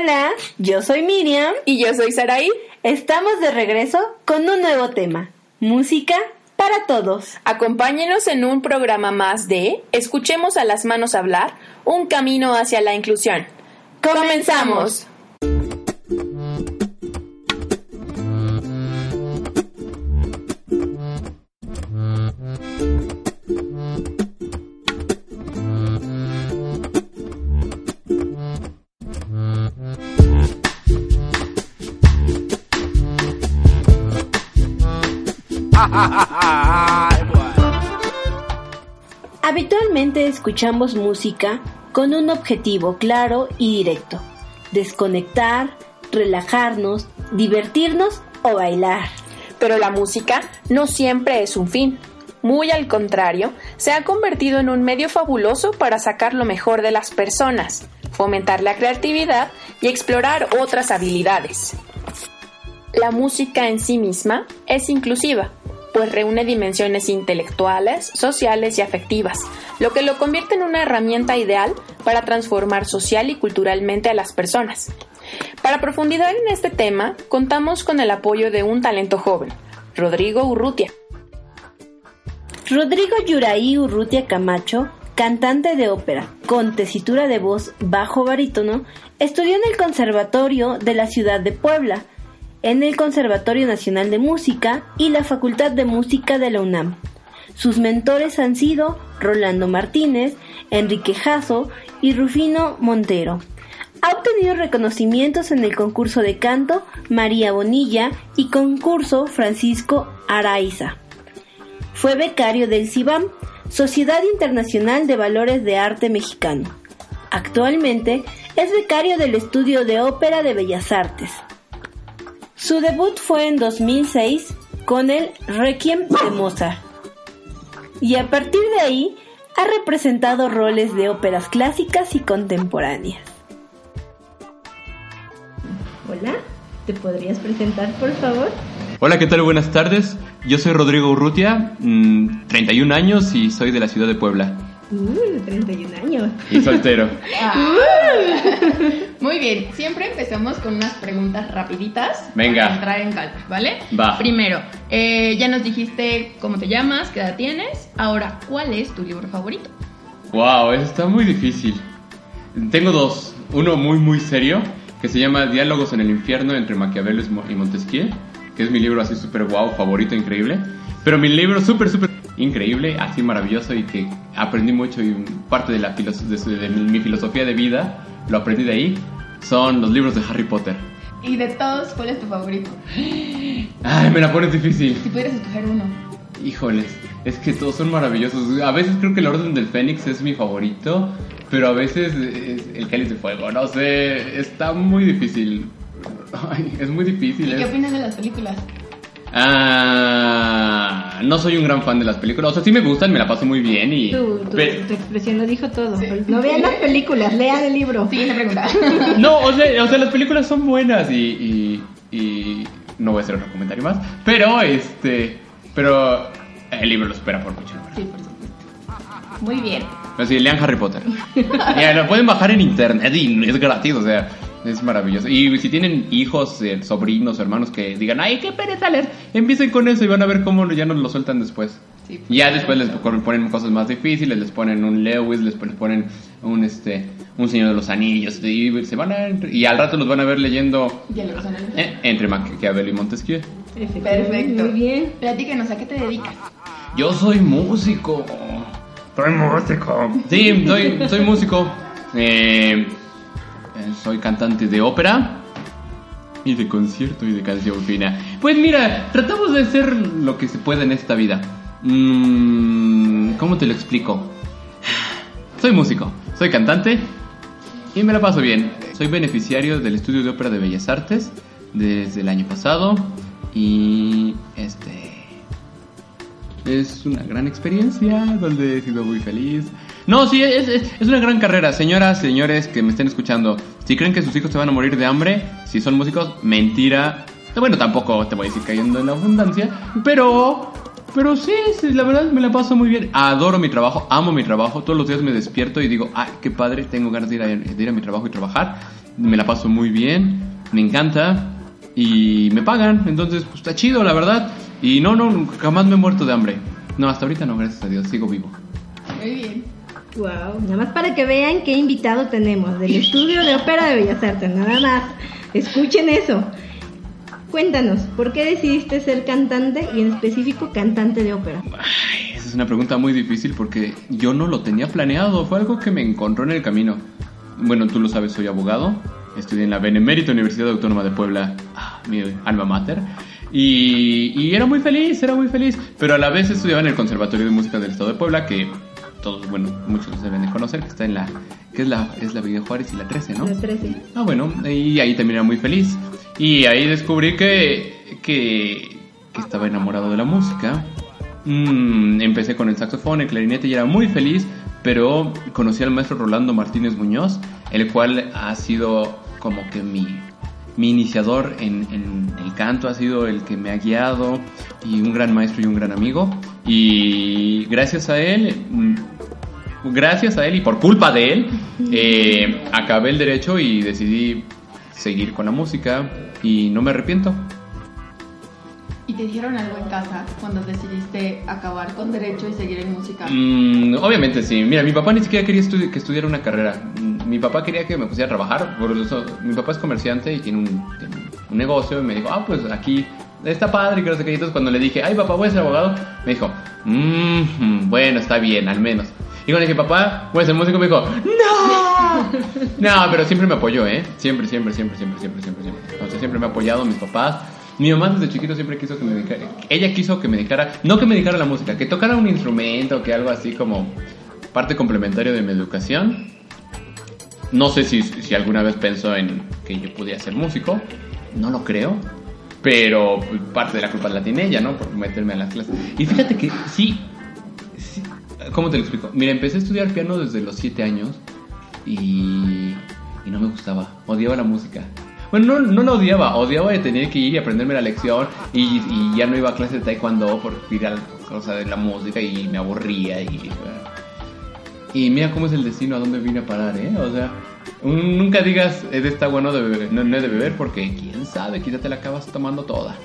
Hola, yo soy Miriam y yo soy Saraí. Estamos de regreso con un nuevo tema, música para todos. Acompáñenos en un programa más de Escuchemos a las manos hablar, un camino hacia la inclusión. ¡Comenzamos! Habitualmente escuchamos música con un objetivo claro y directo. Desconectar, relajarnos, divertirnos o bailar. Pero la música no siempre es un fin. Muy al contrario, se ha convertido en un medio fabuloso para sacar lo mejor de las personas, fomentar la creatividad y explorar otras habilidades. La música en sí misma es inclusiva, pues reúne dimensiones intelectuales, sociales y afectivas, lo que lo convierte en una herramienta ideal para transformar social y culturalmente a las personas. Para profundizar en este tema, contamos con el apoyo de un talento joven, Rodrigo Urrutia. Rodrigo Yuraí Urrutia Camacho, cantante de ópera, con tesitura de voz bajo barítono, estudió en el Conservatorio de la ciudad de Puebla, en el Conservatorio Nacional de Música y la Facultad de Música de la UNAM. Sus mentores han sido Rolando Martínez, Enrique Jasso y Rufino Montero. Ha obtenido reconocimientos en el concurso de canto María Bonilla y concurso Francisco Araiza. Fue becario del CIBAM, Sociedad Internacional de Valores de Arte Mexicano. Actualmente es becario del Estudio de Ópera de Bellas Artes. Su debut fue en 2006 con el Requiem de Mozart. Y a partir de ahí ha representado roles de óperas clásicas y contemporáneas. Hola, ¿te podrías presentar por favor? Hola, ¿qué tal? Buenas tardes. Yo soy Rodrigo Urrutia, 31 mm, años y soy de la ciudad de Puebla. Uh, 31 años. Y soltero. Ah. Muy bien, siempre empezamos con unas preguntas rapiditas. Venga. Para entrar en calma, ¿vale? Va. Primero, eh, ya nos dijiste cómo te llamas, qué edad tienes. Ahora, ¿cuál es tu libro favorito? Wow, eso está muy difícil. Tengo dos. Uno muy, muy serio, que se llama Diálogos en el infierno entre Maquiavelo y Montesquieu, que es mi libro así súper wow, favorito, increíble. Pero mi libro súper, súper increíble, así maravilloso y que aprendí mucho y parte de, la de, mi filosofía de vida lo aprendí de ahí, son los libros de Harry Potter. ¿Y de todos cuál es tu favorito? Ay, me la pones difícil. Si pudieras escoger uno. Híjoles, es que todos son maravillosos. A veces creo que el Orden del Fénix es mi favorito, pero a veces el Cáliz de Fuego, no sé, está muy difícil. Ay, es muy difícil. ¿Y qué opinas de las películas? Ah, no soy un gran fan de las películas. O sea, sí me gustan, me la paso muy bien y... Tu, tu, expresión lo dijo todo. No vean las películas, lean el libro. Siguiente pregunta. no, o sea, o sea, las películas son buenas y, y, No voy a hacer otro comentario más. Pero, este... Pero el libro lo espera por mucho. Sí, por supuesto. Muy bien. Así, lean Harry Potter. ya, lo pueden bajar en internet y es gratis, o sea... Es maravilloso. Y si tienen hijos, eh, sobrinos, hermanos que digan, ay, qué pereza leer, empiecen con eso y van a ver cómo ya nos lo sueltan después. Sí, ya después les ponen cosas más difíciles, les ponen un Lewis, les ponen un este un Señor de los Anillos, y se van a, y al rato los van a ver leyendo eh, entre Maquiavelo y Montesquieu. Perfecto. Muy bien. Platícanos, ¿a qué te dedicas? Yo soy músico. Soy músico. Sí, soy, soy músico. Eh, soy cantante de ópera y de concierto y de canción fina. Pues mira, tratamos de hacer lo que se puede en esta vida. Mm, ¿Cómo te lo explico? Soy músico, soy cantante y me la paso bien. Soy beneficiario del estudio de ópera de Bellas Artes desde el año pasado y este es una gran experiencia donde he sido muy feliz. No, sí, es, es, es, una gran carrera. Señoras, señores que me estén escuchando, si creen que sus hijos se van a morir de hambre, si son músicos, mentira. Bueno, tampoco te voy a decir cayendo en la abundancia, pero... Pero sí, sí, la verdad me la paso muy bien. Adoro mi trabajo, amo mi trabajo. Todos los días me despierto y digo, ay, qué padre, tengo ganas de ir a, de ir a mi trabajo y trabajar. Me la paso muy bien, me encanta y me pagan. Entonces, pues está chido, la verdad. Y no, no, jamás me he muerto de hambre. No, hasta ahorita no, gracias a Dios, sigo vivo. Muy bien. Wow, nada más para que vean qué invitado tenemos del estudio de ópera de Bellas Artes, nada más. Escuchen eso. Cuéntanos, ¿por qué decidiste ser cantante y en específico cantante de ópera? Ay, esa es una pregunta muy difícil porque yo no lo tenía planeado, fue algo que me encontró en el camino. Bueno, tú lo sabes, soy abogado, estudié en la Benemérita Universidad Autónoma de Puebla, ah, mi alma mater. Y, y, era muy feliz, era muy feliz. Pero a la vez estudiaba en el Conservatorio de Música del Estado de Puebla, que todos, bueno, muchos deben de conocer, que está en la, que es la, es la Villa Juárez y la 13, ¿no? La 13. Ah, bueno, y ahí también era muy feliz. Y ahí descubrí que, que, que estaba enamorado de la música. Mm, empecé con el saxofón, el clarinete y era muy feliz, pero conocí al maestro Rolando Martínez Muñoz, el cual ha sido como que mi, mi iniciador en, en, el canto, ha sido el que me ha guiado y un gran maestro y un gran amigo. Y gracias a él, gracias a él y por culpa de él, eh, acabé el derecho y decidí seguir con la música y no me arrepiento. ¿Y te dijeron algo en casa cuando decidiste acabar con derecho y seguir en música? Mm, obviamente sí. Mira, mi papá ni siquiera quería estudi que estudiara una carrera. Mi papá quería que me pusiera a trabajar. Por eso, mi papá es comerciante y tiene un, tiene un negocio. Y me dijo, ah, pues aquí está padre y que no sé qué. Entonces cuando le dije, ay papá, voy a ser abogado, me dijo, mmm, bueno, está bien, al menos. Y cuando le dije, papá, voy a ser músico, me dijo, no. no, pero siempre me apoyó, ¿eh? Siempre, siempre, siempre, siempre, siempre, siempre, siempre. O sea, siempre me ha apoyado mis papás. Mi mamá desde chiquito siempre quiso que me dedicara, ella quiso que me dedicara, no que me dedicara la música, que tocara un instrumento, que algo así como parte complementaria de mi educación. No sé si, si alguna vez pensó en que yo pudiera ser músico, no lo creo, pero parte de la culpa la tiene ella, ¿no? Por meterme a las clases. Y fíjate que sí, sí, ¿cómo te lo explico? Mira, empecé a estudiar piano desde los 7 años y, y no me gustaba, odiaba la música. Bueno, no, no la odiaba, odiaba de tener que ir y aprenderme la lección y, y ya no iba a clase de taekwondo por ir a la cosa de la música y me aburría y... Y mira cómo es el destino, a dónde vine a parar, ¿eh? O sea, un, nunca digas, es de está bueno de beber, no, no es de beber porque quién sabe, quizá te la acabas tomando toda.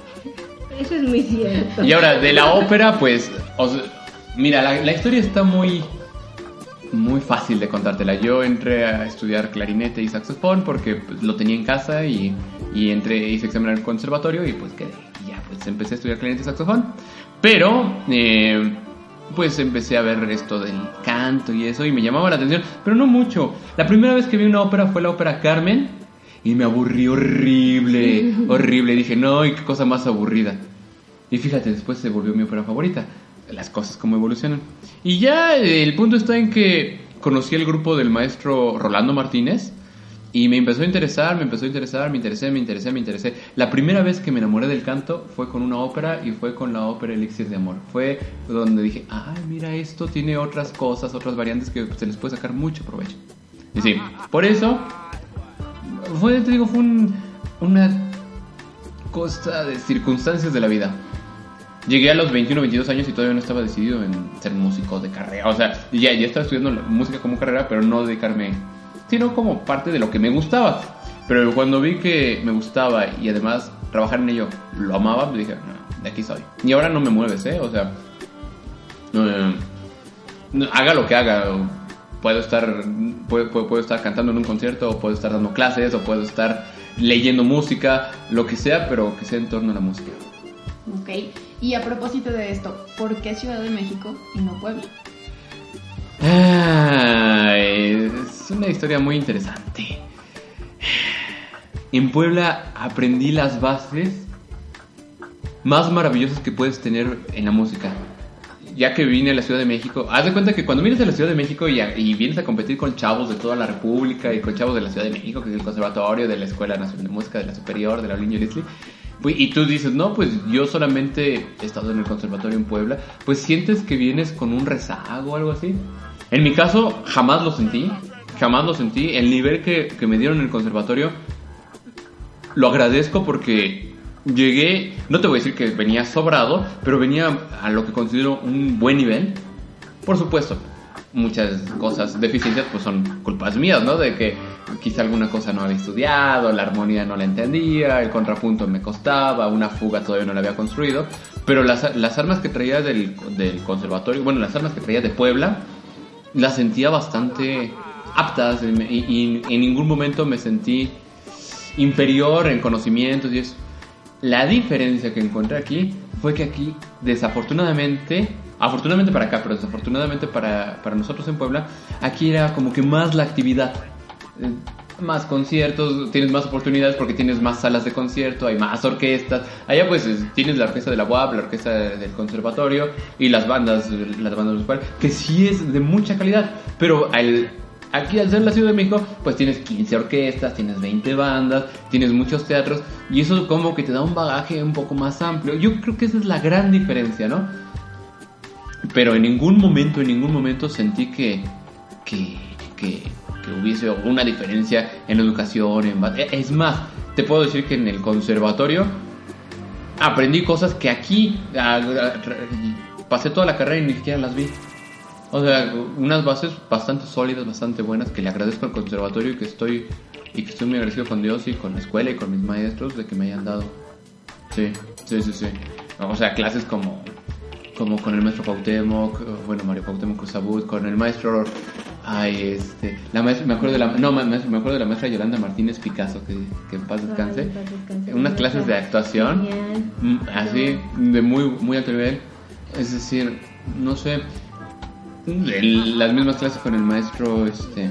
Eso es muy cierto. Y ahora, de la ópera, pues, o sea, mira, la, la historia está muy muy fácil de contártela. Yo entré a estudiar clarinete y saxofón porque pues, lo tenía en casa y, y entré, hice examen al conservatorio y pues quedé. Y ya, pues empecé a estudiar clarinete y saxofón. Pero, eh, pues empecé a ver esto del canto y eso y me llamaba la atención, pero no mucho. La primera vez que vi una ópera fue la ópera Carmen y me aburrí horrible, horrible. Dije, no, y qué cosa más aburrida. Y fíjate, después se volvió mi ópera favorita las cosas como evolucionan. Y ya el punto está en que conocí el grupo del maestro Rolando Martínez y me empezó a interesar, me empezó a interesar, me interesé, me interesé, me interesé. La primera vez que me enamoré del canto fue con una ópera y fue con la ópera Elixir de Amor. Fue donde dije, ay, mira, esto tiene otras cosas, otras variantes que se les puede sacar mucho provecho. Y sí, por eso, fue, te digo, fue un, una cosa de circunstancias de la vida. Llegué a los 21, 22 años y todavía no estaba decidido en ser músico de carrera. O sea, ya, ya estaba estudiando música como carrera, pero no dedicarme, sino como parte de lo que me gustaba. Pero cuando vi que me gustaba y además trabajar en ello lo amaba, me dije, no, de aquí soy. Y ahora no me mueves, ¿eh? O sea, haga lo que haga. Puedo estar, puedo, puedo, puedo estar cantando en un concierto, o puedo estar dando clases, o puedo estar leyendo música, lo que sea, pero que sea en torno a la música. Ok. Y a propósito de esto, ¿por qué Ciudad de México y no Puebla? Ah, es una historia muy interesante. en Puebla aprendí las bases más maravillosas que puedes tener en la música. Ya que vine a la Ciudad de México, haz de cuenta que cuando vienes a la Ciudad de México y, vienes a competir con chavos de toda la República y con chavos de la Ciudad de México, que es el conservatorio, de la Escuela Nacional de Música, de la Superior, de la Niño Leslie, y tú dices, no, pues yo solamente he estado en el conservatorio en Puebla, pues sientes que vienes con un rezago o algo así. En mi caso, jamás lo sentí, jamás lo sentí. El nivel que, que me dieron en el conservatorio lo agradezco porque llegué, no te voy a decir que venía sobrado, pero venía a lo que considero un buen nivel. Por supuesto, muchas cosas, deficiencias, pues son culpas mías, ¿no? De que quizá alguna cosa no había estudiado, la armonía no la entendía, el contrapunto me costaba, una fuga todavía no la había construido, pero las, las armas que traía del, del conservatorio, bueno, las armas que traía de Puebla, las sentía bastante aptas y, y- y en ningún momento me sentí inferior en conocimientos y eso. La diferencia que encontré aquí fue que aquí, desafortunadamente, afortunadamente para acá, pero desafortunadamente para, para nosotros en Puebla, aquí era como que más la actividad. Más conciertos, tienes más oportunidades porque tienes más salas de concierto, hay más orquestas. Allá pues es- tienes la orquesta de la UAP, la orquesta del conservatorio y las bandas, las bandas musicales, que sí es de mucha calidad. Pero Aquí al ser la Ciudad de México, pues tienes 15 orquestas, tienes 20 bandas, tienes muchos teatros y eso como que te da un bagaje un poco más amplio. Yo creo que esa es la gran diferencia, ¿no? Pero en ningún momento, en ningún momento sentí que, que, que, que hubiese una diferencia en educación. En, ba- es más, te puedo decir que en el conservatorio aprendí cosas que aquí pasé toda la carrera y ni siquiera las vi. O sea, unas bases bastante sólidas, bastante buenas, que le agradezco al conservatorio y que estoy y que estoy muy agradecido con Dios y con la escuela y con mis maestros de que me hayan dado. Sí, sí, sí, sí. O sea, clases como como con el maestro Cuauhtémoc, bueno, Mario Cuauhtémoc Cruzabut, con el maestro ay, este, la maestra, me acuerdo de la no, me me acuerdo de la maestra Yolanda Martínez Picasso que, que en paz descanse. Ay, en paz descanse. Unas clases de actuación Genial. Mm, así de muy muy alto nivel es decir no sé el- las mismas clases con el maestro este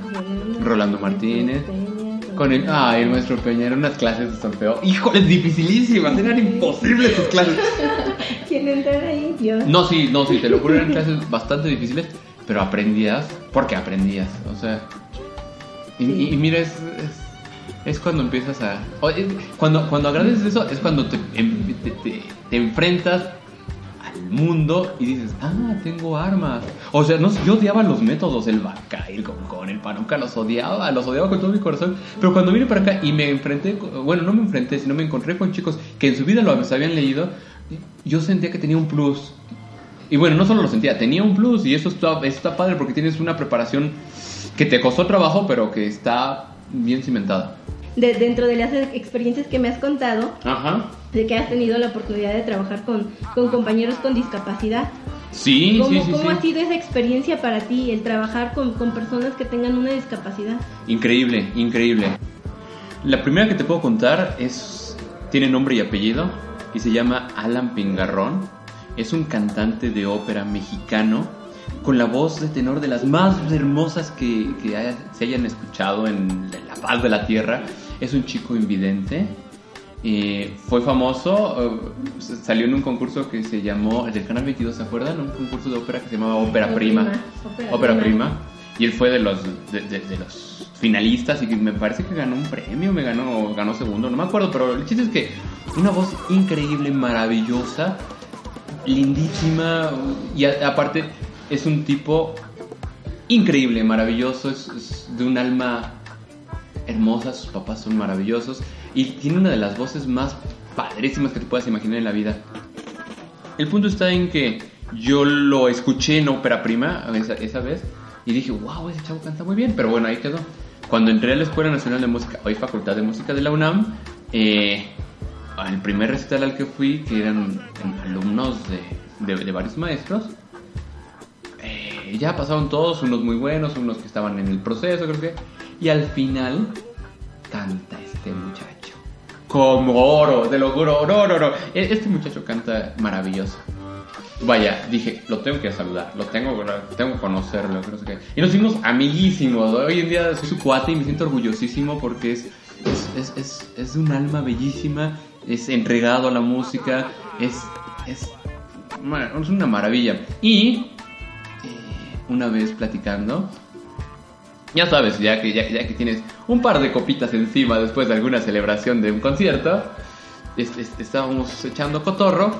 Rolando Martínez con el ah el maestro Peña eran unas clases de solfeo híjole dificilísimas eran imposibles sus clases ¿Quién entra ahí? Yo. no sí no sí te lo juro eran clases bastante difíciles pero aprendías porque aprendías o sea y, y mira es, es es cuando empiezas a cuando cuando agradeces eso es cuando te, em- te, te- te enfrentas al mundo y dices ah tengo armas o sea no yo odiaba los métodos el vaca el concón el panuca los odiaba los odiaba con todo mi corazón pero cuando vine para acá y me enfrenté bueno no me enfrenté sino me encontré con chicos que en su vida lo habían leído yo sentía que tenía un plus y bueno, no solo lo sentía, tenía un plus y eso está, está padre porque tienes una preparación que te costó trabajo, pero que está bien cimentada. De- dentro de las experiencias que me has contado, Ajá. de que has tenido la oportunidad de trabajar con, con compañeros con discapacidad, Sí, ¿cómo, sí, sí, cómo sí. ha sido esa experiencia para ti, el trabajar con, con personas que tengan una discapacidad? Increíble, increíble. La primera que te puedo contar es tiene nombre y apellido y se llama Alan Pingarrón. Es un cantante de ópera mexicano con la voz de tenor de las más hermosas que, que haya- se hayan escuchado en la paz de la tierra. Es un chico invidente. Eh, fue famoso, eh, salió en un concurso que se llamó, el del Canal 22, ¿se acuerdan? Un concurso de ópera que se llamaba Ópera Prima. Prima, Ópera Prima. Prima. Y él fue de los, de, de- de los finalistas y me parece que ganó un premio, me ganó, ganó segundo, no me acuerdo, pero el chiste es que una voz increíble, maravillosa, lindísima y aparte es un tipo increíble, maravilloso, es, es de un alma hermosa, sus papás son maravillosos y tiene una de las voces más padrísimas que te puedas imaginar en la vida. El punto está en que yo lo escuché en ópera prima esa, esa vez y dije, wow, ese chavo canta muy bien, pero bueno, ahí quedó. Cuando entré a la Escuela Nacional de Música, hoy Facultad de Música de la UNAM, eh, al primer recital al que fui, que eran alumnos de, de- de varios maestros, eh, ya pasaron todos, unos muy buenos, unos que estaban en el proceso, creo que, y al final canta este muchacho. Como oro, te lo juro, oro, oro, oro. E- Este muchacho canta maravilloso. Vaya, dije, lo tengo que saludar, lo tengo, tengo que conocerlo, que no sé qué. Y nos hicimos amiguísimos. Hoy en día soy su cuate y me siento orgullosísimo porque es es, es, es, es un alma bellísima, es entregado a la música, es, es, es una maravilla. Y eh, una vez platicando, ya sabes, ya que, ya, ya que tienes un par de copitas encima después de alguna celebración de un concierto, es- es- estábamos echando cotorro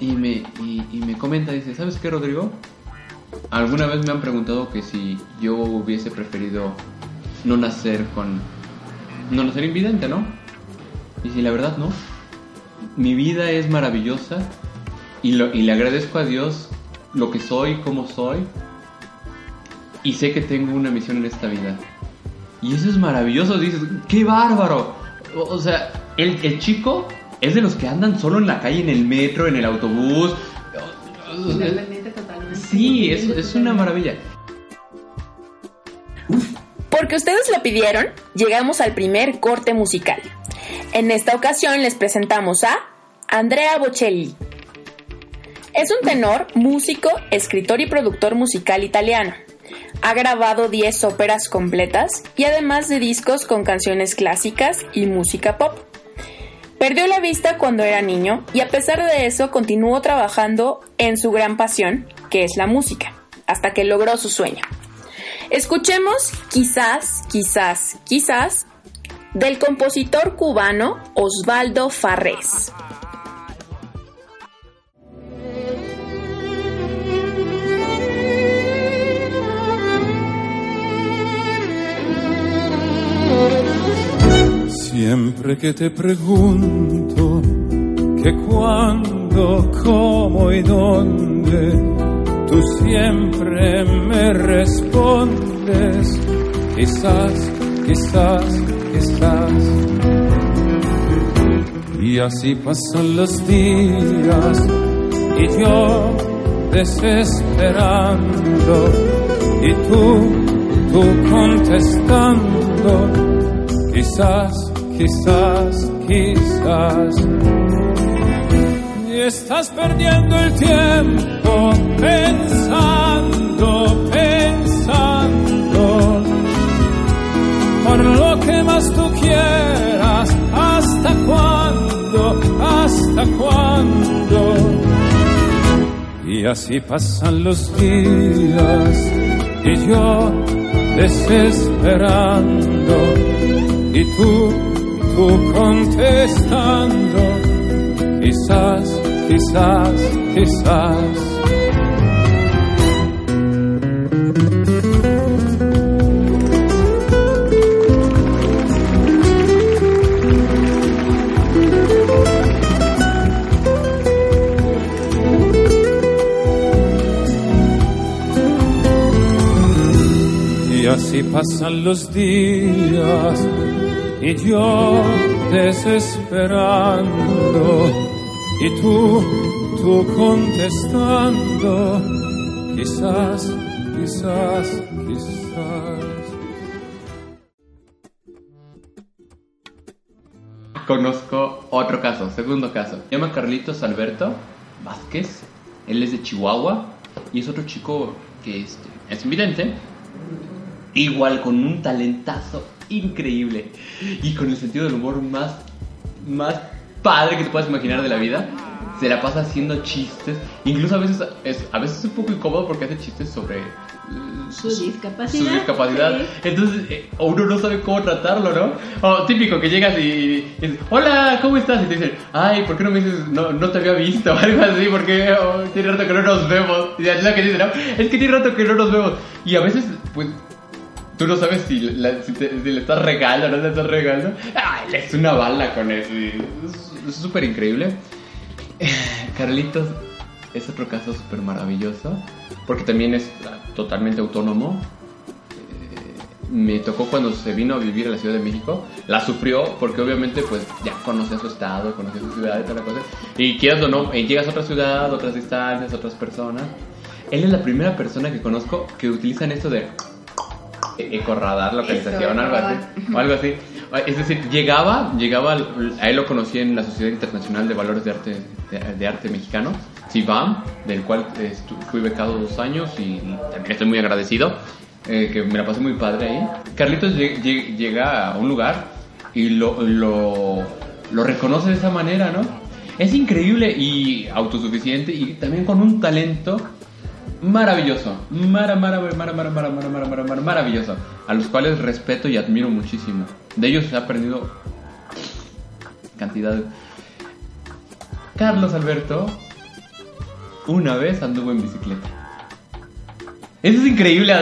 y me, y me comenta, dice, ¿sabes qué, Rodrigo? Alguna vez me han preguntado que si yo hubiese preferido no nacer con... No nacer invidente, ¿no? Y si la verdad no. Mi vida es maravillosa y, lo, y le agradezco a Dios lo que soy, cómo soy. Y sé que tengo una misión en esta vida. Y eso es maravilloso. Dices, ¡qué bárbaro! O, o sea, el, el chico es de los que andan solo en la calle, en el metro, en el autobús. Sea, Sí, es, es una maravilla. Porque ustedes lo pidieron, llegamos al primer corte musical. En esta ocasión les presentamos a Andrea Bocelli. Es un tenor, músico, escritor y productor musical italiano. Ha grabado 10 óperas completas y además de discos con canciones clásicas y música pop. Perdió la vista cuando era niño y a pesar de eso continuó trabajando en su gran pasión, que es la música, hasta que logró su sueño. Escuchemos quizás, quizás, quizás del compositor cubano Osvaldo Farrés. Siempre que te pregunto que cuándo, cómo y dónde, tú siempre me respondes, quizás, quizás, quizás. Y así pasan los días y yo desesperando y tú, tú contestando quizás, quizás, quizás. Y estás perdiendo el tiempo pensando, pensando, por lo que más tú quieras, hasta cuándo, hasta cuándo. Y así pasan los días y yo desesperando y tú, tú contestando, quizás, quizás, quizás. Así pasan los días y yo desesperando y tú, tú contestando, quizás, quizás, quizás. Conozco otro caso, segundo caso. Se llama Carlitos Alberto Vázquez. Él es de Chihuahua y es otro chico que este, es invidente. Igual con un talentazo increíble y con el sentido del humor más, más padre que te puedas imaginar de la vida. Se la pasa haciendo chistes. Incluso a veces es, a veces es un poco incómodo porque hace chistes sobre eh, Su discapacidad, su discapacidad. sí. Entonces eh, uno no sabe cómo tratarlo, ¿no? O típico que llegas y, y dices, hola, ¿cómo estás? Y te dicen, ay, ¿por qué no me dices, no, no te había visto? O algo así, porque oh, tiene rato que no nos vemos. Y es lo que dicen, ¿no? Es que tiene rato que no nos vemos. Y a veces, pues, tú no sabes si, le estás regando o no le estás regando. Ay, le es una bala con eso. es- súper increíble. Carlitos es otro caso súper maravilloso, porque también es totalmente autónomo. Eh, Me tocó cuando se vino a vivir a la Ciudad de México, la sufrió porque obviamente pues ya conocía su estado, conocía su ciudad y toda cosa. Y quieras o no, llegas a otra ciudad, otras distancias, otras personas. Él es la primera persona que conozco que utilizan esto de ecoradar, localización, algo así, o algo así. Es decir, llegaba, llegaba, a él lo conocí en la Sociedad Internacional de Valores de Arte, de, de Arte Mexicano, CIVAM, del cual fui becado dos años y también estoy muy agradecido, eh, que me la pasé muy padre ahí. Carlitos lle- lle- llega a un lugar y lo, lo, lo reconoce de esa manera, ¿no? Es increíble y autosuficiente y también con un talento maravilloso, mara, mara, mara, mara, mara, mara, mara, mara, mara, mara, maravilloso, a los cuales respeto y admiro muchísimo. De ellos he aprendido cantidad. Carlos Alberto una vez anduvo en bicicleta. Eso es increíble,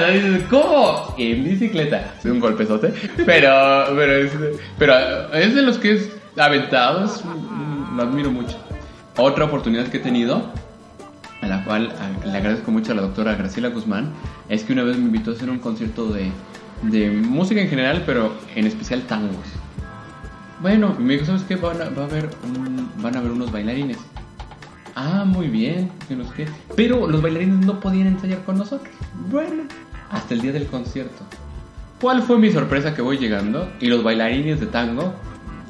¿cómo? En bicicleta. Es un golpezote, pero, pero, es, pero es de los que es aventado, mm, lo admiro mucho. Otra oportunidad que he tenido, a la cual le agradezco mucho a la doctora Graciela Guzmán, es que una vez me invitó a hacer un concierto de, de música en general, pero en especial tangos. Bueno, me dijo, ¿sabes qué? Van a, va a haber van a haber unos bailarines. Ah, muy bien. Pero los bailarines no podían ensayar con nosotros. Bueno, hasta el día del concierto. ¿Cuál fue mi sorpresa que voy llegando? Y los bailarines de tango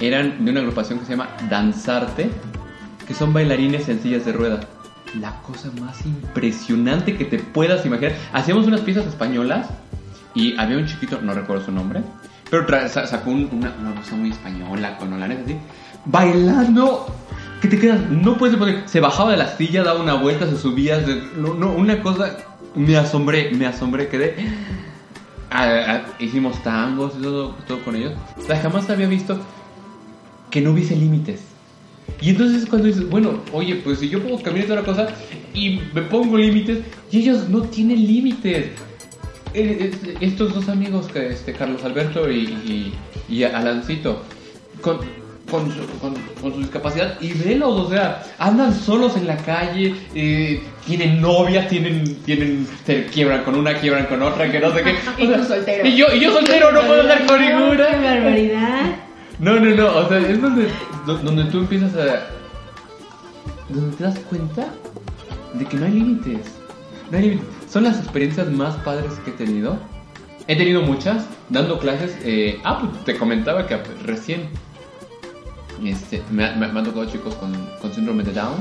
eran de una agrupación que se llama Danzarte, que son bailarines en sillas de rueda. La cosa más impresionante que te puedas imaginar. Hacíamos unas piezas españolas y había un chiquito, no recuerdo su nombre, pero sacó un- una, voz muy española, con holanes así, bailando, que te quedas, no puedes poner, se bajaba de la silla, daba una vuelta, se subía, no, no, una cosa, me asombré, me asombré, quedé, ah, hicimos tangos y todo, todo con ellos, o sea, jamás había visto que no hubiese límites. Y entonces es cuando dices, bueno, oye, pues si yo puedo caminar toda la cosa y me pongo límites, y ellos no tienen límites. Eh, eh, estos dos amigos, que este Carlos Alberto y, y, y Alancito, con, con, su, con, con su discapacidad, y velos, o sea, andan solos en la calle, eh, tienen novia, tienen, tienen, se quiebran con una, quiebran con otra, que no sé qué. Y tú soltero. Y yo, y yo soltero, no puedo andar con ¡Qué ninguna. barbaridad! No, no, no, o sea, es donde, do- donde tú empiezas a... Donde te das cuenta de que no hay límites. No hay límites. Son las experiencias más padres que he tenido. He tenido muchas, dando clases. eh, ah, pues te comentaba que recién este, me, ha- me, me han tocado chicos con, síndrome de Down.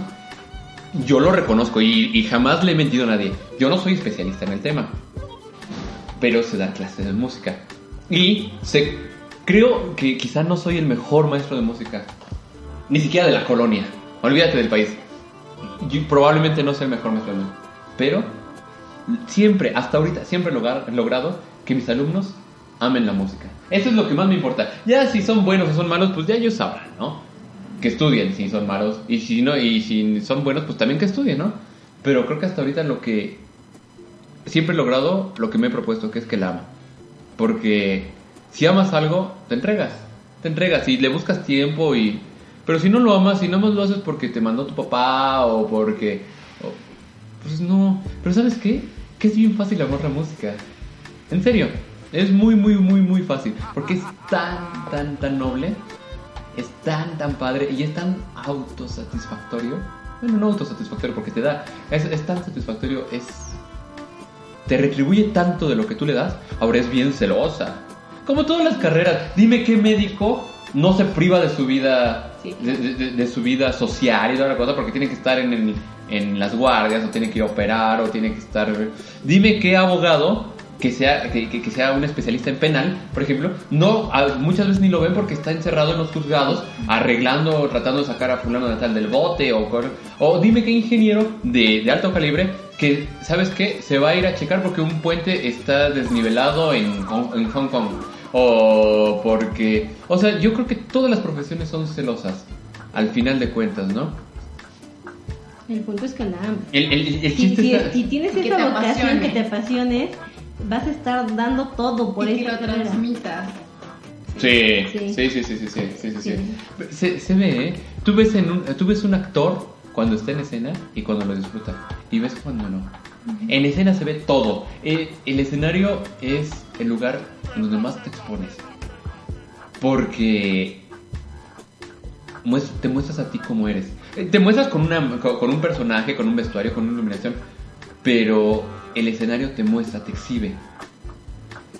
Yo lo reconozco y, jamás le he mentido a nadie. Yo no soy especialista en el tema, pero sé dar clases de música. Y sé, creo que quizá no soy el mejor maestro de música, ni siquiera de la colonia. Olvídate del país. Yo probablemente no sea el mejor maestro de música, pero siempre, hasta ahorita, siempre he logra- he logrado que mis alumnos amen la música. Eso es lo que más me importa. Ya si son buenos o son malos, pues ya ellos sabrán, ¿no? Que estudien si son malos y si no y si son buenos, pues también que estudien, ¿no? Pero creo que hasta ahorita lo que siempre he logrado lo que me he propuesto, que es que la amo. Porque si amas algo, te entregas. Te entregas y le buscas tiempo y... Pero si no lo amas y nada más lo haces porque te mandó tu papá o porque... pues no. Pero ¿sabes qué? Que es bien fácil amar la música. En serio. Es muy, muy, muy, muy fácil. Porque es tan, tan, tan noble. Es tan, tan padre. Y es tan autosatisfactorio. Bueno, no autosatisfactorio porque te da... Es, es tan satisfactorio. Es te retribuye tanto de lo que tú le das, ahora es bien celosa. Como todas las carreras, dime qué médico no se priva de su vida, Sí. de, de- de- su vida social y toda la cosa porque tiene que estar en, el- en las guardias o tiene que operar o tiene que estar... Dime qué abogado que sea, que, que- sea un especialista en penal, por ejemplo, no a- muchas veces ni lo ven porque está encerrado en los juzgados arreglando, tratando de sacar a fulano de tal del bote o, o dime qué ingeniero de, de alto calibre que, ¿sabes qué? Se va a ir a checar porque un puente está desnivelado en, en Hong Kong. O porque... O sea, yo creo que todas las profesiones son celosas, al final de cuentas, ¿no? El punto es que amas. El, el- el- Si, si- está- si tienes esa vocación apasione. que te apasiones, vas a estar dando todo por y que lo carrera. transmitas. Sí, Sí. sí, sí, sí, sí, sí, sí, sí, sí. Sí. Se, se ve, ¿eh? Tú ves, en un, tú ves un actor cuando está en escena y cuando lo disfruta. Y ves cuando no. En escena se ve todo. Eh, el escenario es el lugar donde más te expones. Porque te muestras a ti como eres. Eh, Te muestras con, una, con un personaje, con un vestuario, con una iluminación. Pero el escenario te muestra, te exhibe.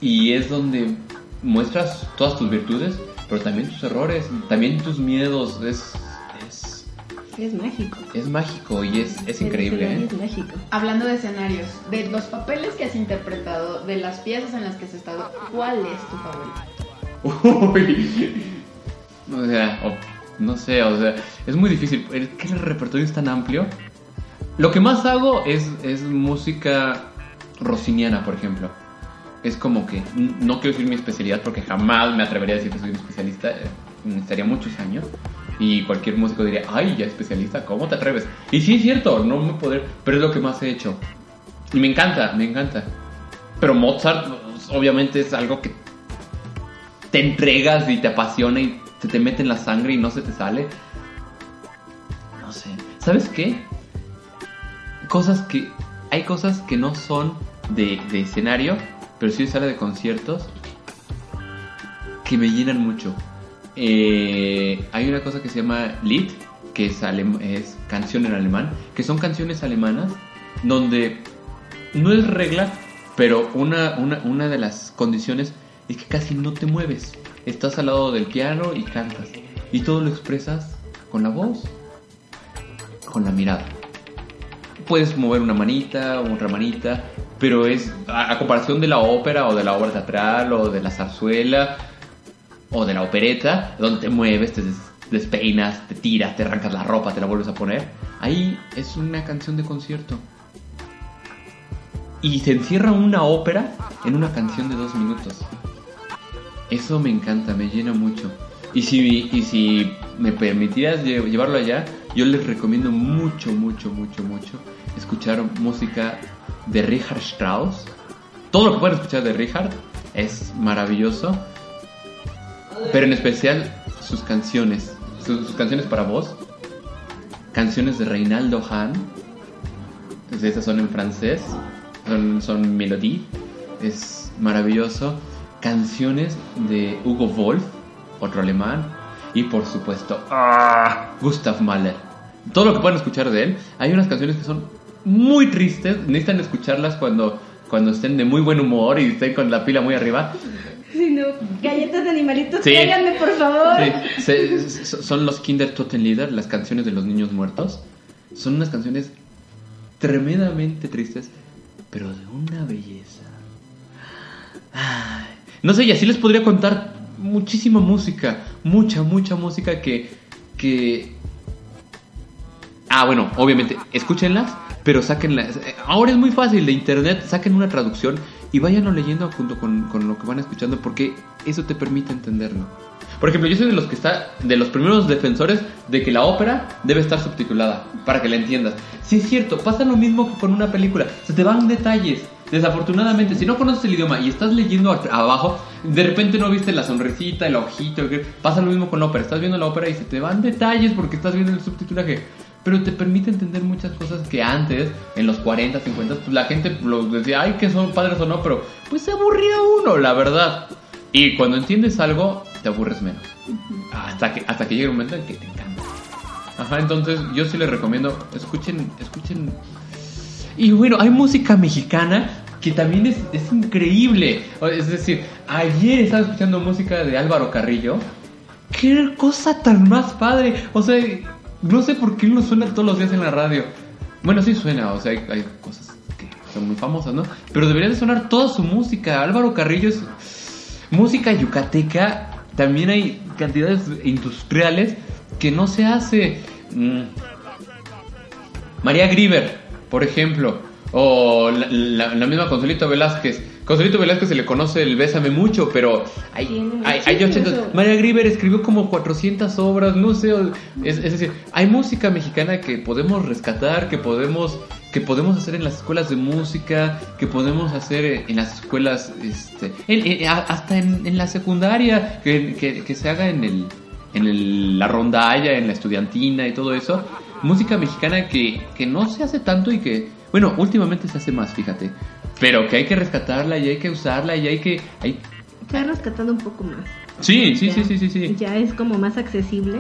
Y es donde muestras todas tus virtudes, pero también tus errores, también tus miedos. Es, Es mágico. es mágico y es, es El increíble. ¿eh? Es mágico. Hablando de escenarios, de los papeles que has interpretado, de las piezas en las que has estado, ¿cuál es tu favorito? Uy, O sea, o- no sé, o sea, es muy difícil. Es que el repertorio es tan amplio. Lo que más hago es, es música rossiniana, por ejemplo. Es como que, no quiero decir mi especialidad porque jamás me atrevería a decir que soy un especialista. eh, Necesitaría muchos años. Y cualquier músico diría, ay, ya especialista, ¿cómo te atreves? Y sí es cierto, no me poder, pero es lo que más he hecho. Y me encanta, me encanta. Pero Mozart, pues, obviamente, es algo que te entregas y te apasiona y se te mete en la sangre y no se te sale. No sé. ¿Sabes qué? Cosas que. Hay cosas que no son de, de escenario, pero sí de sala de conciertos, que me llenan mucho. Eh, hay una cosa que se llama Lied, que es, es canción en alemán, que son canciones alemanas donde no es regla, pero una, una, una de las condiciones es que casi no te mueves. Estás al lado del piano y cantas. Y todo lo expresas con la voz, con la mirada. Puedes mover una manita, otra manita, pero es a comparación de la ópera o de la obra teatral o de la zarzuela o de la opereta, donde te mueves, te des- despeinas, te tiras, te arrancas la ropa, te la vuelves a poner. Ahí es una canción de concierto y se encierra una ópera en una canción de dos minutos. Eso me encanta, me llena mucho. Y si, y si me permitieras lle- llevarlo allá, yo les recomiendo mucho, mucho, mucho, mucho escuchar música de Richard Strauss. Todo lo que puedan escuchar de Richard es maravilloso. Pero en especial sus canciones, sus, sus canciones para voz. Canciones de Reinaldo Hahn. Pues Esas son en francés, son, son melodía, es maravilloso. Canciones de Hugo Wolf, otro alemán, y por supuesto, ¡ah! Gustav Mahler. Todo lo que puedan escuchar de él, hay unas canciones que son muy tristes, necesitan escucharlas cuando, cuando estén de muy buen humor y estén con la pila muy arriba. Si no, galletas de animalitos, Sí. tráiganme, por favor. Sí, se- se- son los Kinder Totenlieder, las canciones de los niños muertos. Son unas canciones tremendamente tristes, pero de una belleza. Ay, no sé, y así les podría contar muchísima música, mucha, mucha música que, que... Ah, bueno, obviamente, escúchenlas, pero sáquenlas. Ahora es muy fácil de internet, saquen una traducción y váyanlo leyendo junto con, con lo que van escuchando porque eso te permite entenderlo. Por ejemplo, yo soy de los que está, de los primeros defensores de que la ópera debe estar subtitulada para que la entiendas. Sí es cierto, pasa lo mismo que con una película, se te van detalles. Desafortunadamente, si no conoces el idioma y estás leyendo abajo, de repente no viste la sonrisita, el ojito, pasa lo mismo con la ópera. Estás viendo la ópera y se te van detalles porque estás viendo el subtitulaje. Pero te permite entender muchas cosas que antes, en los 40, 50, pues la gente lo decía, ay, que son padres o no, pero pues se aburría uno, la verdad. Y cuando entiendes algo, te aburres menos. Hasta que, hasta que llegue un momento en que te encanta. Ajá, entonces yo sí les recomiendo, escuchen, escuchen. Y bueno, hay música mexicana que también es, es increíble. Es decir, ayer estaba escuchando música de Álvaro Carrillo. ¡Qué cosa tan más padre! O sea, no sé por qué no suena todos los días en la radio. Bueno, sí suena, o sea, hay, cosas que son muy famosas, ¿no? Pero debería de sonar toda su música. Álvaro Carrillo es música yucateca. También hay cantidades industriales que no se hace. Mm. María Grieber, por ejemplo, o la, la- la misma Consuelito Velázquez. Consuelito Velázquez se le conoce el Bésame mucho, pero hay, Tiene hay, hay muchísimas 80. obras. María Grieber escribió como 400 obras, no sé, es, es decir, hay música mexicana que podemos rescatar, que podemos que podemos hacer en las escuelas de música, que podemos hacer en las escuelas, este, en- hasta en, en la secundaria, que, que- que se haga en el en el- la rondalla, en la estudiantina y todo eso. Música mexicana que, que no se hace tanto y que, bueno, últimamente se hace más, fíjate. Pero que hay que rescatarla y hay que usarla y hay que... Hay... Se ha rescatado un poco más. Sí, sí, Ya- sí, sí, sí, sí. Ya es como más accesible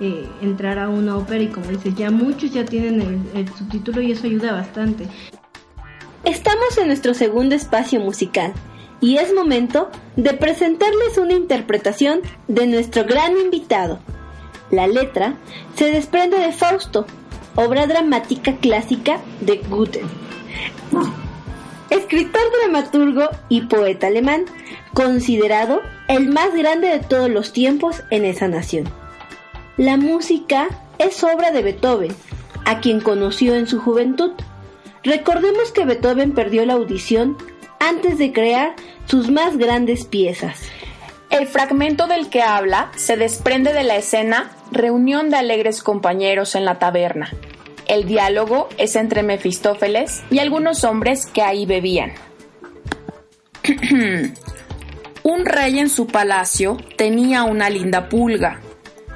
eh, entrar a una ópera y como dices, ya muchos ya tienen el, el subtítulo y eso ayuda bastante. Estamos en nuestro segundo espacio musical y es momento de presentarles una interpretación de nuestro gran invitado. La letra se desprende de Fausto, obra dramática clásica de Goethe. Escritor, dramaturgo y poeta alemán, considerado el más grande de todos los tiempos en esa nación. La música es obra de Beethoven, a quien conoció en su juventud. Recordemos que Beethoven perdió la audición antes de crear sus más grandes piezas. El fragmento del que habla se desprende de la escena Reunión de alegres compañeros en la taberna. El diálogo es entre Mefistófeles y algunos hombres que ahí bebían. Un rey en su palacio tenía una linda pulga.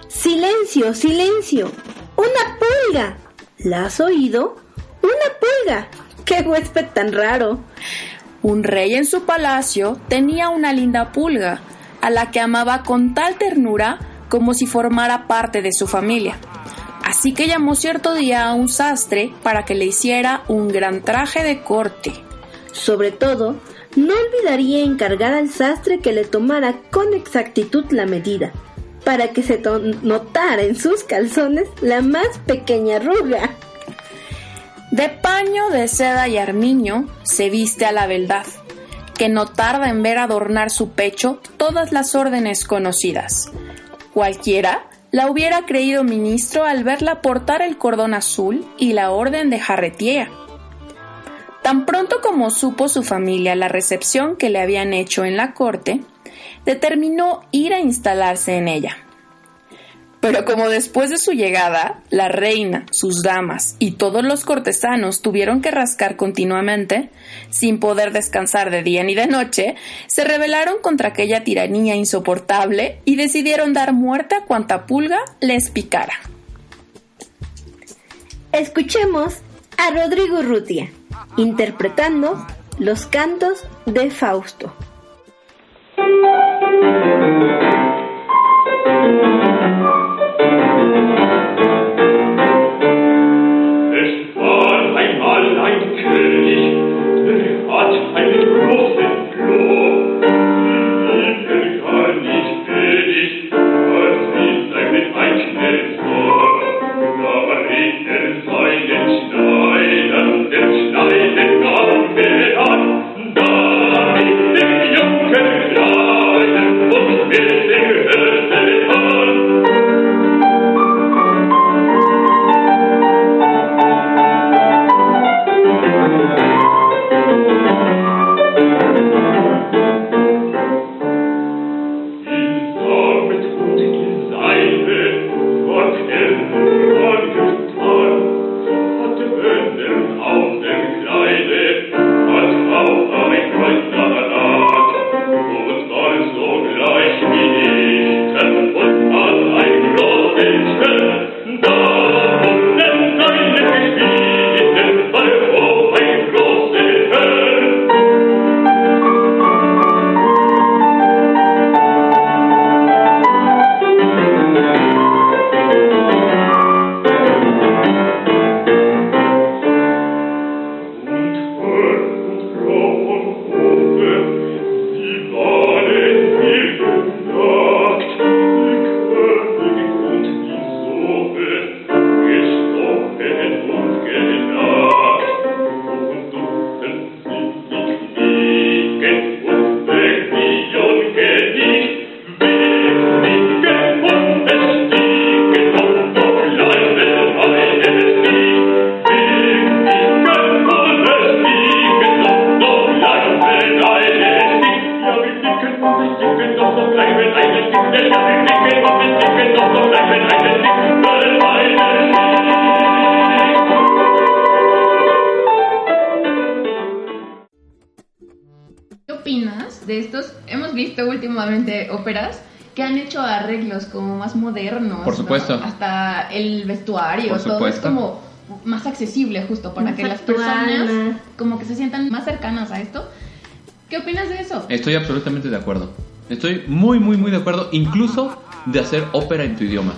Silencio, silencio. Una pulga. ¿La has oído? Una pulga. ¡Qué huésped tan raro! Un rey en su palacio tenía una linda pulga, a la que amaba con tal ternura como si formara parte de su familia. Así que llamó cierto día a un sastre para que le hiciera un gran traje de corte. Sobre todo, no olvidaría encargar al sastre que le tomara con exactitud la medida, para que se notara en sus calzones la más pequeña arruga. De paño de seda y armiño se viste a la beldad, que no tarda en ver adornar su pecho todas las órdenes conocidas. Cualquiera la hubiera creído ministro al verla portar el cordón azul y la orden de jarretía. Tan pronto como supo su familia la recepción que le habían hecho en la corte, determinó ir a instalarse en ella. Pero como después de su llegada, la reina, sus damas y todos los cortesanos tuvieron que rascar continuamente, sin poder descansar de día ni de noche, se rebelaron contra aquella tiranía insoportable y decidieron dar muerte a cuanta pulga les picara. Escuchemos a Rodrigo Rutia interpretando los cantos de Fausto. Supuesto. Hasta el vestuario, todo es como más accesible justo para que las personas como que se sientan más cercanas a esto. ¿Qué opinas de eso? Estoy absolutamente de acuerdo. Estoy muy, muy, muy de acuerdo, incluso de hacer ópera en tu idioma.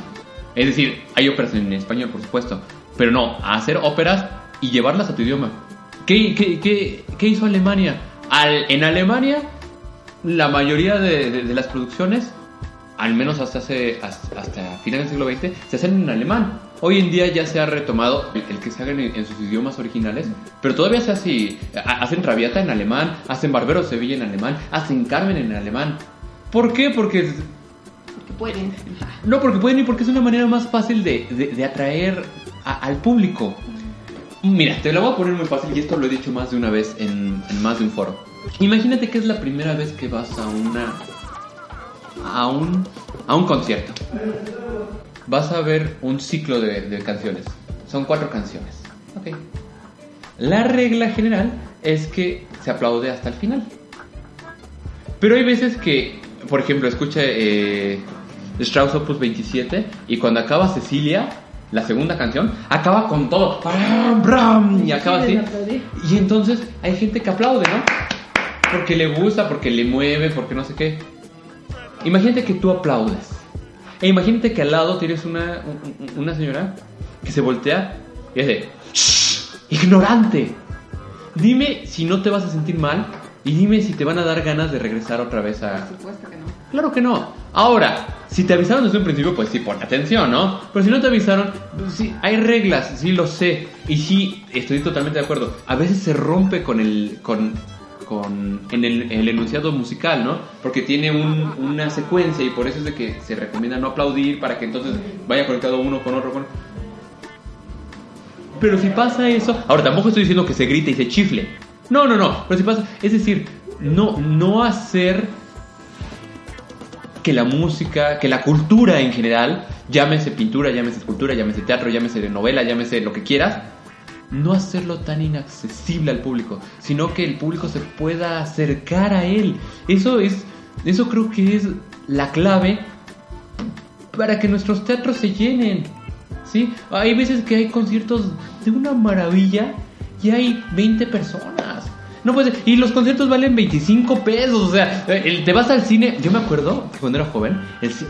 Es decir, hay óperas en español, por supuesto, pero no, hacer óperas y llevarlas a tu idioma. ¿Qué, qué, qué, hizo Alemania? Al, en Alemania, la mayoría de, de las producciones al menos hasta hace hasta, finales del siglo XX, se hacen en alemán. Hoy en día ya se ha retomado el, que se hagan en, sus idiomas originales, pero todavía se hace Hacen Rabiata en alemán, hacen Barbero Sevilla en alemán, hacen Carmen en alemán. ¿Por qué? Porque... Porque pueden. No, porque pueden y porque es una manera más fácil de, atraer al público. Mira, te lo voy a poner muy fácil y esto lo he dicho más de una vez en, en más de un foro. Imagínate que es la primera vez que vas a una a un, a un concierto, vas a ver un ciclo de, canciones. Son cuatro canciones. Okay. La regla general es que se aplaude hasta el final. Pero hay veces que, por ejemplo, escucha eh, Strauss Opus 27 y cuando acaba Cecilia, la segunda canción, acaba con todo. y acaba así. Y entonces hay gente que aplaude, ¿no? Porque le gusta, porque le mueve, porque no sé qué. Imagínate que tú aplaudes. E imagínate que al lado tienes una, una señora que se voltea y dice, ignorante. Dime si no te vas a sentir mal y dime si te van a dar ganas de regresar otra vez a... Por supuesto que no. Claro que no. Ahora, si te avisaron desde un principio, pues sí, pon atención, ¿no? Pero si no te avisaron, pues sí, hay reglas, sí lo sé. Y sí, estoy totalmente de acuerdo. A veces se rompe con el, con, con, en el, enunciado musical, ¿no? Porque tiene una secuencia y por eso es de que se recomienda no aplaudir para que entonces vaya conectado uno con otro. Con... Pero si pasa eso, ahora tampoco estoy diciendo que se grite y se chifle. No, no, no. Pero si pasa, es decir, no, no hacer que la música, que la cultura en general, llámese pintura, llámese escultura, llámese teatro, llámese novela, llámese lo que quieras, no hacerlo tan inaccesible al público, sino que el público se pueda acercar a él. Eso es, eso creo que es la clave para que nuestros teatros se llenen. ¿sí? Hay veces que hay conciertos de una maravilla y hay 20 personas. No puede Y los conciertos valen 25 pesos. O sea, te vas al cine. Yo me acuerdo que cuando era joven,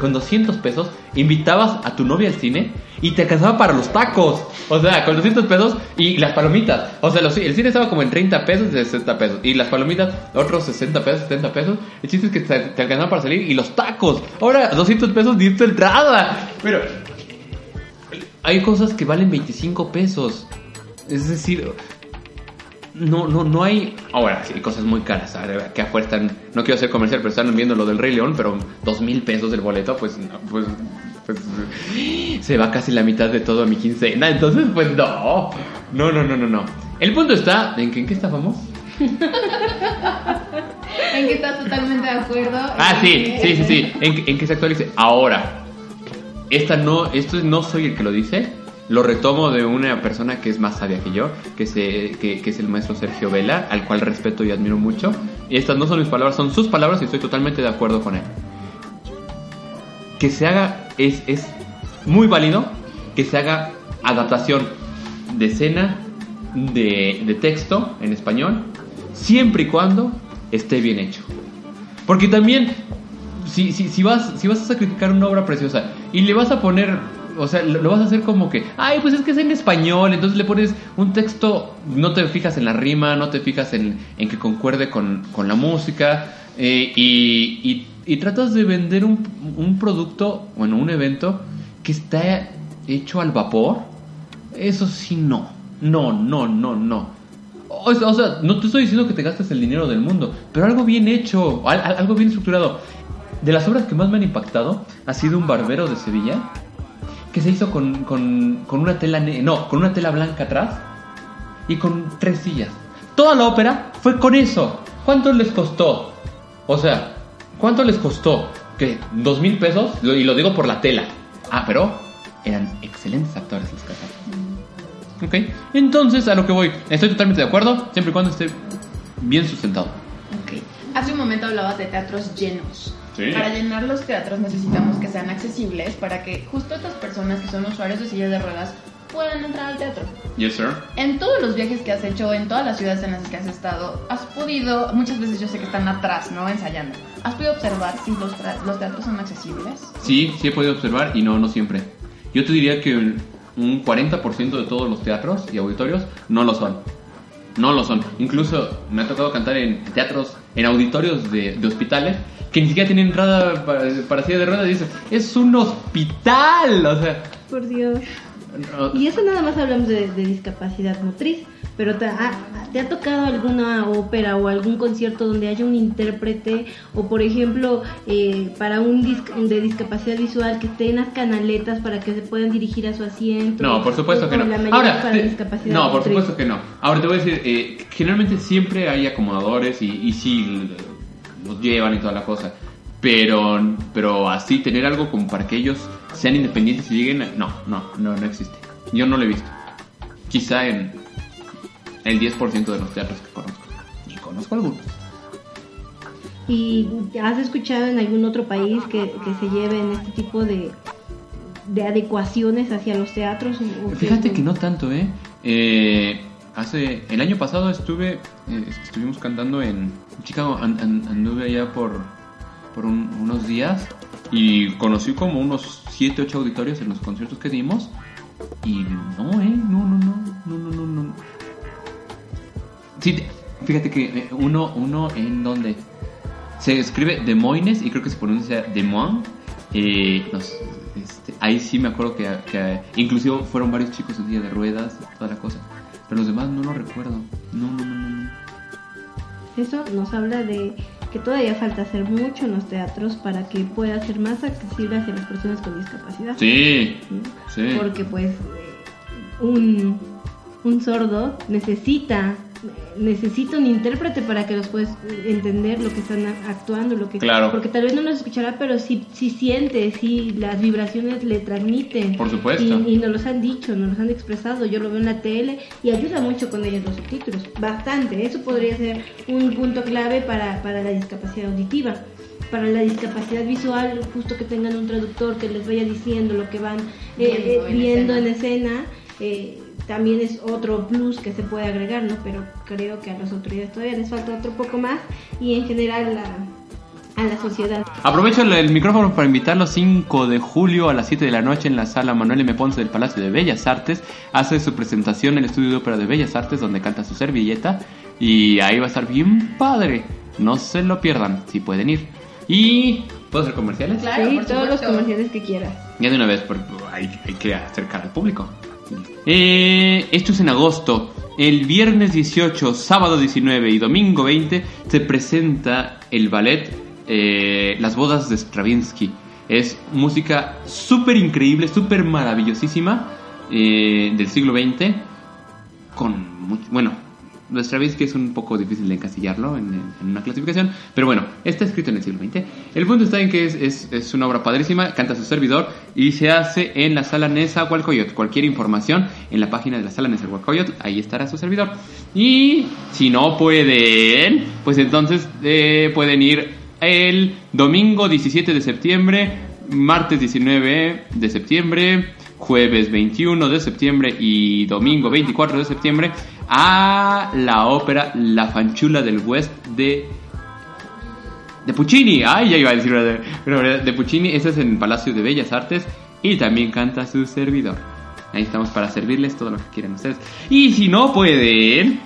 con 200 pesos, invitabas a tu novia al cine y te alcanzaba para los tacos. O sea, con 200 pesos y las palomitas. O sea, el cine estaba como en 30 pesos y 60 pesos. Y las palomitas, otros 60 pesos, 70 pesos. El chiste es que te, te alcanzaba para salir. Y los tacos. Ahora, 200 pesos ni tu entrada. Pero hay cosas que valen 25 pesos. Es decir, no, no, no hay. Ahora, sí, cosas muy caras. Que afuera están. No quiero hacer comercial, pero están viendo lo del Rey León, pero dos mil pesos del boleto, pues, pues, pues. Se va casi la mitad de todo a mi quincena. Entonces, pues no. No, no, no, no, no. El punto está. ¿En qué, en qué estábamos? en que estás totalmente de acuerdo. Ah, sí, sí, sí, sí. En, en que se actualice. Ahora. Esta no. Esto no soy el que lo dice lo retomo de una persona que es más sabia que yo, que, se, que, es el maestro Sergio Vela, al cual respeto y admiro mucho. Y estas no son mis palabras, son sus palabras y estoy totalmente de acuerdo con él. Que se haga, es, es muy válido que se haga adaptación de escena, de, de texto en español, siempre y cuando esté bien hecho. Porque también, si, si, si, vas, si vas a sacrificar una obra preciosa y le vas a poner o sea, lo, vas a hacer como que, ay, pues es que es en español, entonces le pones un texto, no te fijas en la rima, no te fijas en, en que concuerde con, con la música, eh, y, y, tratas de vender un, un producto, bueno, un evento que está hecho al vapor, eso sí no, no, no, no, no. O sea, no te estoy diciendo que te gastes el dinero del mundo, pero algo bien hecho, algo bien estructurado. De las obras que más me han impactado ha sido Un Barbero de Sevilla, que se hizo con, con, con una tela no, con una tela blanca atrás y con tres sillas. Toda la ópera fue con eso. ¿Cuánto les costó? O sea, ¿cuánto les costó? ¿Qué? ¿Dos mil pesos? Y lo digo por la tela. Ah, pero eran excelentes actores los que Ok, entonces a lo que voy. Estoy totalmente de acuerdo, siempre y cuando esté bien sustentado. Ok, hace un momento hablabas de teatros llenos. Para llenar los teatros necesitamos que sean accesibles para que justo estas personas que son usuarios de sillas de ruedas puedan entrar al teatro. Yes, sir. En todos los viajes que has hecho, en todas las ciudades en las que has estado, has podido, muchas veces yo sé que están atrás, ¿no? Ensayando. ¿Has podido observar si los, los teatros son accesibles? Sí, sí he podido observar y no, no siempre. Yo te diría que un 40% de todos los teatros y auditorios no lo son. No lo son. Incluso me ha tocado cantar en teatros, en auditorios de, de hospitales, que ni siquiera tienen entrada para, para silla de ruedas. Y dices, es un hospital. O sea, Por Dios. Y eso nada más hablamos de, de discapacidad motriz, pero te ha, te ha tocado alguna ópera o algún concierto donde haya un intérprete o por ejemplo eh, para un dis- de discapacidad visual que esté en las canaletas para que se puedan dirigir a su asiento. No, por supuesto que no. Ahora, para te- discapacidad no, por supuesto que no. Ahora te voy a decir, eh, generalmente siempre hay acomodadores y, y sí los llevan y toda la cosa. Pero, pero así tener algo como para que ellos sean independientes y lleguen, no, no, no, no existe. Yo no lo he visto. Quizá en el 10% de los teatros que conozco. Y conozco algunos. ¿Y has escuchado en algún otro país que, que se lleven este tipo de, de adecuaciones hacia los teatros? o- Fíjate que no tanto, ¿eh? Eh, hace el año pasado estuve eh, estuvimos cantando en Chicago an- an- anduve allá por por un- unos días y conocí como unos 7 8 auditorios en los conciertos que dimos y no, eh, no, no, Sí, te- fíjate que eh, uno uno en donde se escribe Des Moines y creo que se pronuncia Des Moines. Eh, nos- este, ahí sí me acuerdo que, que inclusive fueron varios chicos en silla de ruedas toda la cosa. Pero los demás no lo recuerdo. No, no, no, no. no. Eso nos habla de que todavía falta hacer mucho en los teatros para que pueda ser más accesible hacia las personas con discapacidad. Sí, ¿sí? sí. Porque pues un, un sordo necesita necesita un intérprete para que los puedas entender lo que están actuando, lo que Claro. porque tal vez no nos escuchará, pero sí, sí siente, sí las vibraciones le transmiten. Por supuesto. Y, y nos los han dicho, nos los han expresado, yo lo veo en la tele y ayuda mucho con ellos los subtítulos, bastante. Eso podría ser un punto clave para, para la discapacidad auditiva. Para la discapacidad visual, justo que tengan un traductor que les vaya diciendo lo que van eh, Viendo eh, en viendo en escena. escena, eh, también es otro plus que se puede agregar, ¿no? Pero creo que a las autoridades todavía les falta otro poco más y en general a, a la sociedad. Aprovecho el, el micrófono para invitarlos 5 de julio a las 7 de la noche en la sala Manuel M. Ponce del Palacio de Bellas Artes. Hace su presentación en el estudio de ópera de Bellas Artes donde canta su servilleta y ahí va a estar bien padre. No se lo pierdan si pueden ir. Y... ¿Puedo hacer comerciales? Claro, sí, por todos los comerciales que quieras. Ya de una vez, porque hay, hay que acercar al público. Eh, esto es en agosto. El viernes 18, sábado 19 y domingo 20 se presenta el ballet eh, Las bodas de Stravinsky. Es música súper increíble, súper maravillosísima eh, del siglo XX. Con mucho, bueno, Stravinsky es un poco difícil de encasillarlo en, una clasificación, pero bueno, está escrito en el siglo XX. El punto está en que es, es, es una obra padrísima, canta su servidor y se hace en la sala Nezahualcóyotl. Cualquier información en la página de la sala Nezahualcóyotl, ahí estará su servidor. Y si no pueden, pues entonces eh, pueden ir el domingo 17 de septiembre, martes 19 de septiembre, jueves 21 de septiembre y domingo 24 de septiembre a la ópera La Fanchula del West de de Puccini. Ay, ya iba a decir de, de Puccini. Ese es en el Palacio de Bellas Artes y también canta su servidor. Ahí estamos para servirles todo lo que quieran ustedes. Y si no pueden,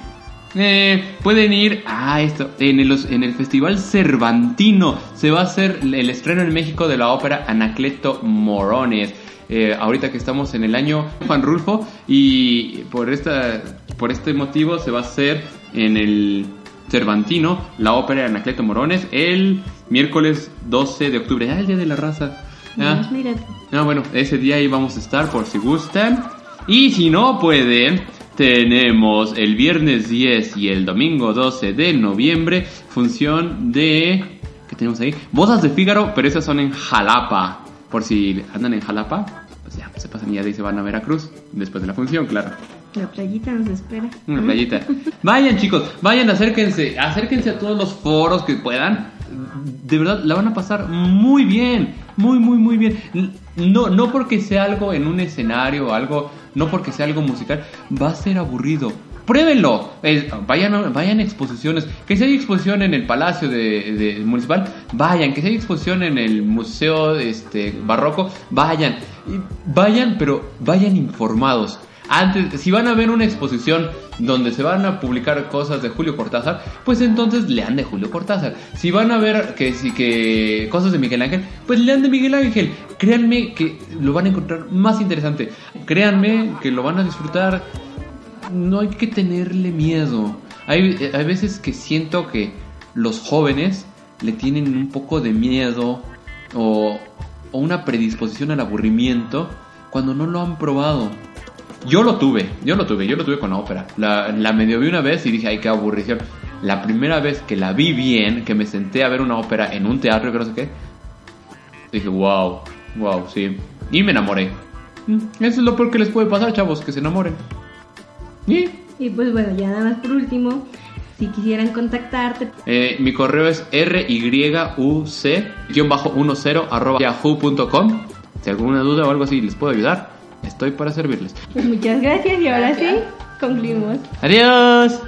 eh, pueden ir a esto. En el, en el Festival Cervantino se va a hacer el estreno en México de la ópera Anacleto Morones. Eh, ahorita que estamos en el año Juan Rulfo y por esta por este motivo se va a hacer en el Cervantino la ópera de Anacleto Morones el miércoles 12 de octubre, ah, el día de la raza. Ah, mira, ah, bueno, ese día ahí vamos a estar por si gustan. Y si no pueden, tenemos el viernes 10 y el domingo 12 de noviembre función de... ¿Qué tenemos ahí? Bodas de Fígaro, pero esas son en Jalapa. Por si andan en Jalapa, pues ya se pasan y ya de ahí se van a Veracruz después de la función, claro. la playita nos espera. Una playita. Vayan chicos, vayan, acérquense, acérquense a todos los foros que puedan. De verdad, la van a pasar muy bien, muy, muy, muy bien. No, no porque sea algo en un escenario o algo, no porque sea algo musical, va a ser aburrido. Pruébenlo, vayan, vayan a exposiciones, que si hay exposición en el Palacio de, de- Municipal, vayan, que si hay exposición en el Museo este, Barroco, vayan. vayan, pero vayan informados. Antes, si van a ver una exposición donde se van a publicar cosas de Julio Cortázar, pues entonces lean de Julio Cortázar. Si van a ver que, que cosas de Miguel Ángel, pues lean de Miguel Ángel. Créanme que lo van a encontrar más interesante. Créanme que lo van a disfrutar. No hay que tenerle miedo. Hay, hay veces que siento que los jóvenes le tienen un poco de miedo o, o una predisposición al aburrimiento cuando no lo han probado. Yo lo tuve, yo lo tuve, yo lo tuve con la ópera. La, la medio vi una vez y dije, ay, qué aburrición. La primera vez que la vi bien, que me senté a ver una ópera en un teatro, que no sé qué, dije, wow, wow, sí. Y me enamoré. Mm, eso es lo peor que les puede pasar, chavos, que se enamoren. Y, y pues bueno, ya nada más por último, si quisieran contactarte. Eh, mi correo es ryuc-10 arroba yahoo.com. Si alguna duda o algo así les puedo ayudar, estoy para servirles. Pues muchas gracias y ahora sí, concluimos. Adiós.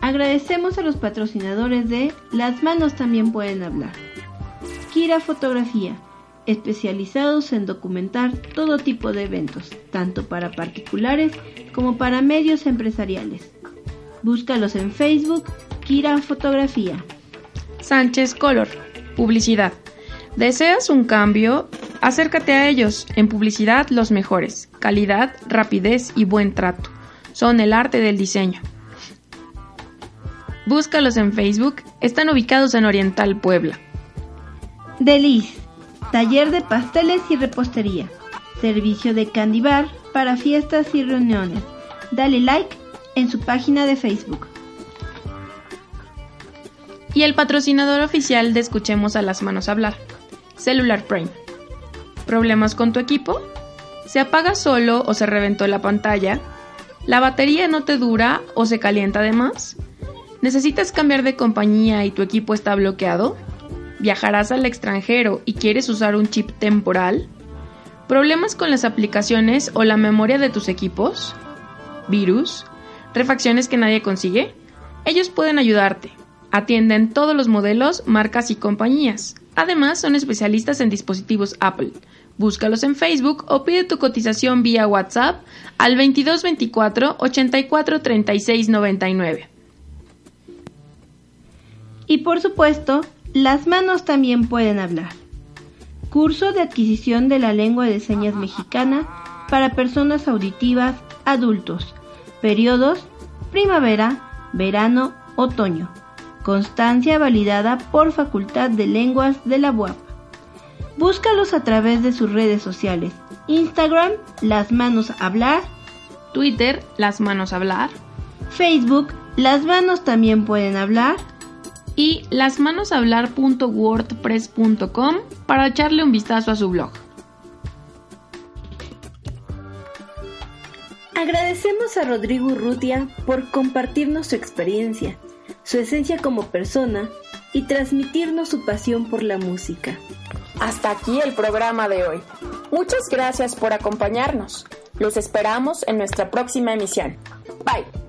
Agradecemos a los patrocinadores de Las manos también pueden hablar. Kira Fotografía, especializados en documentar todo tipo de eventos, tanto para particulares como para medios empresariales. Búscalos en Facebook, Kira Fotografía. Sánchez Color, publicidad. ¿Deseas un cambio? Acércate a ellos. En publicidad los mejores. Calidad, rapidez y buen trato. Son el arte del diseño. Búscalos en Facebook. Están ubicados en Oriental Puebla. Deliz, taller de pasteles y repostería. Servicio de candy bar para fiestas y reuniones. Dale like en su página de Facebook. Y el patrocinador oficial de Escuchemos a las manos hablar. Cellular Prime. ¿Problemas con tu equipo? ¿Se apaga solo o se reventó la pantalla? ¿La batería no te dura o se calienta de más? ¿Necesitas cambiar de compañía y tu equipo está bloqueado? ¿Viajarás al extranjero y quieres usar un chip temporal? ¿Problemas con las aplicaciones o la memoria de tus equipos? ¿Virus? ¿Refacciones que nadie consigue? Ellos pueden ayudarte. Atienden todos los modelos, marcas y compañías. Además, son especialistas en dispositivos Apple. Búscalos en Facebook o pide tu cotización vía WhatsApp al 2224 84 36 99. Y por supuesto, las manos también pueden hablar. Curso de adquisición de la lengua de señas mexicana para personas auditivas adultos. Periodos primavera, verano, otoño. Constancia validada por Facultad de Lenguas de la UAP. Búscalos a través de sus redes sociales. Instagram, Las Manos Hablar. Twitter, Las Manos Hablar. Facebook, Las Manos también pueden hablar. Y lasmanoshablar.wordpress.com para echarle un vistazo a su blog. Agradecemos a Rodrigo Urrutia por compartirnos su experiencia, su esencia como persona y transmitirnos su pasión por la música. Hasta aquí el programa de hoy. Muchas gracias por acompañarnos. Los esperamos en nuestra próxima emisión. Bye.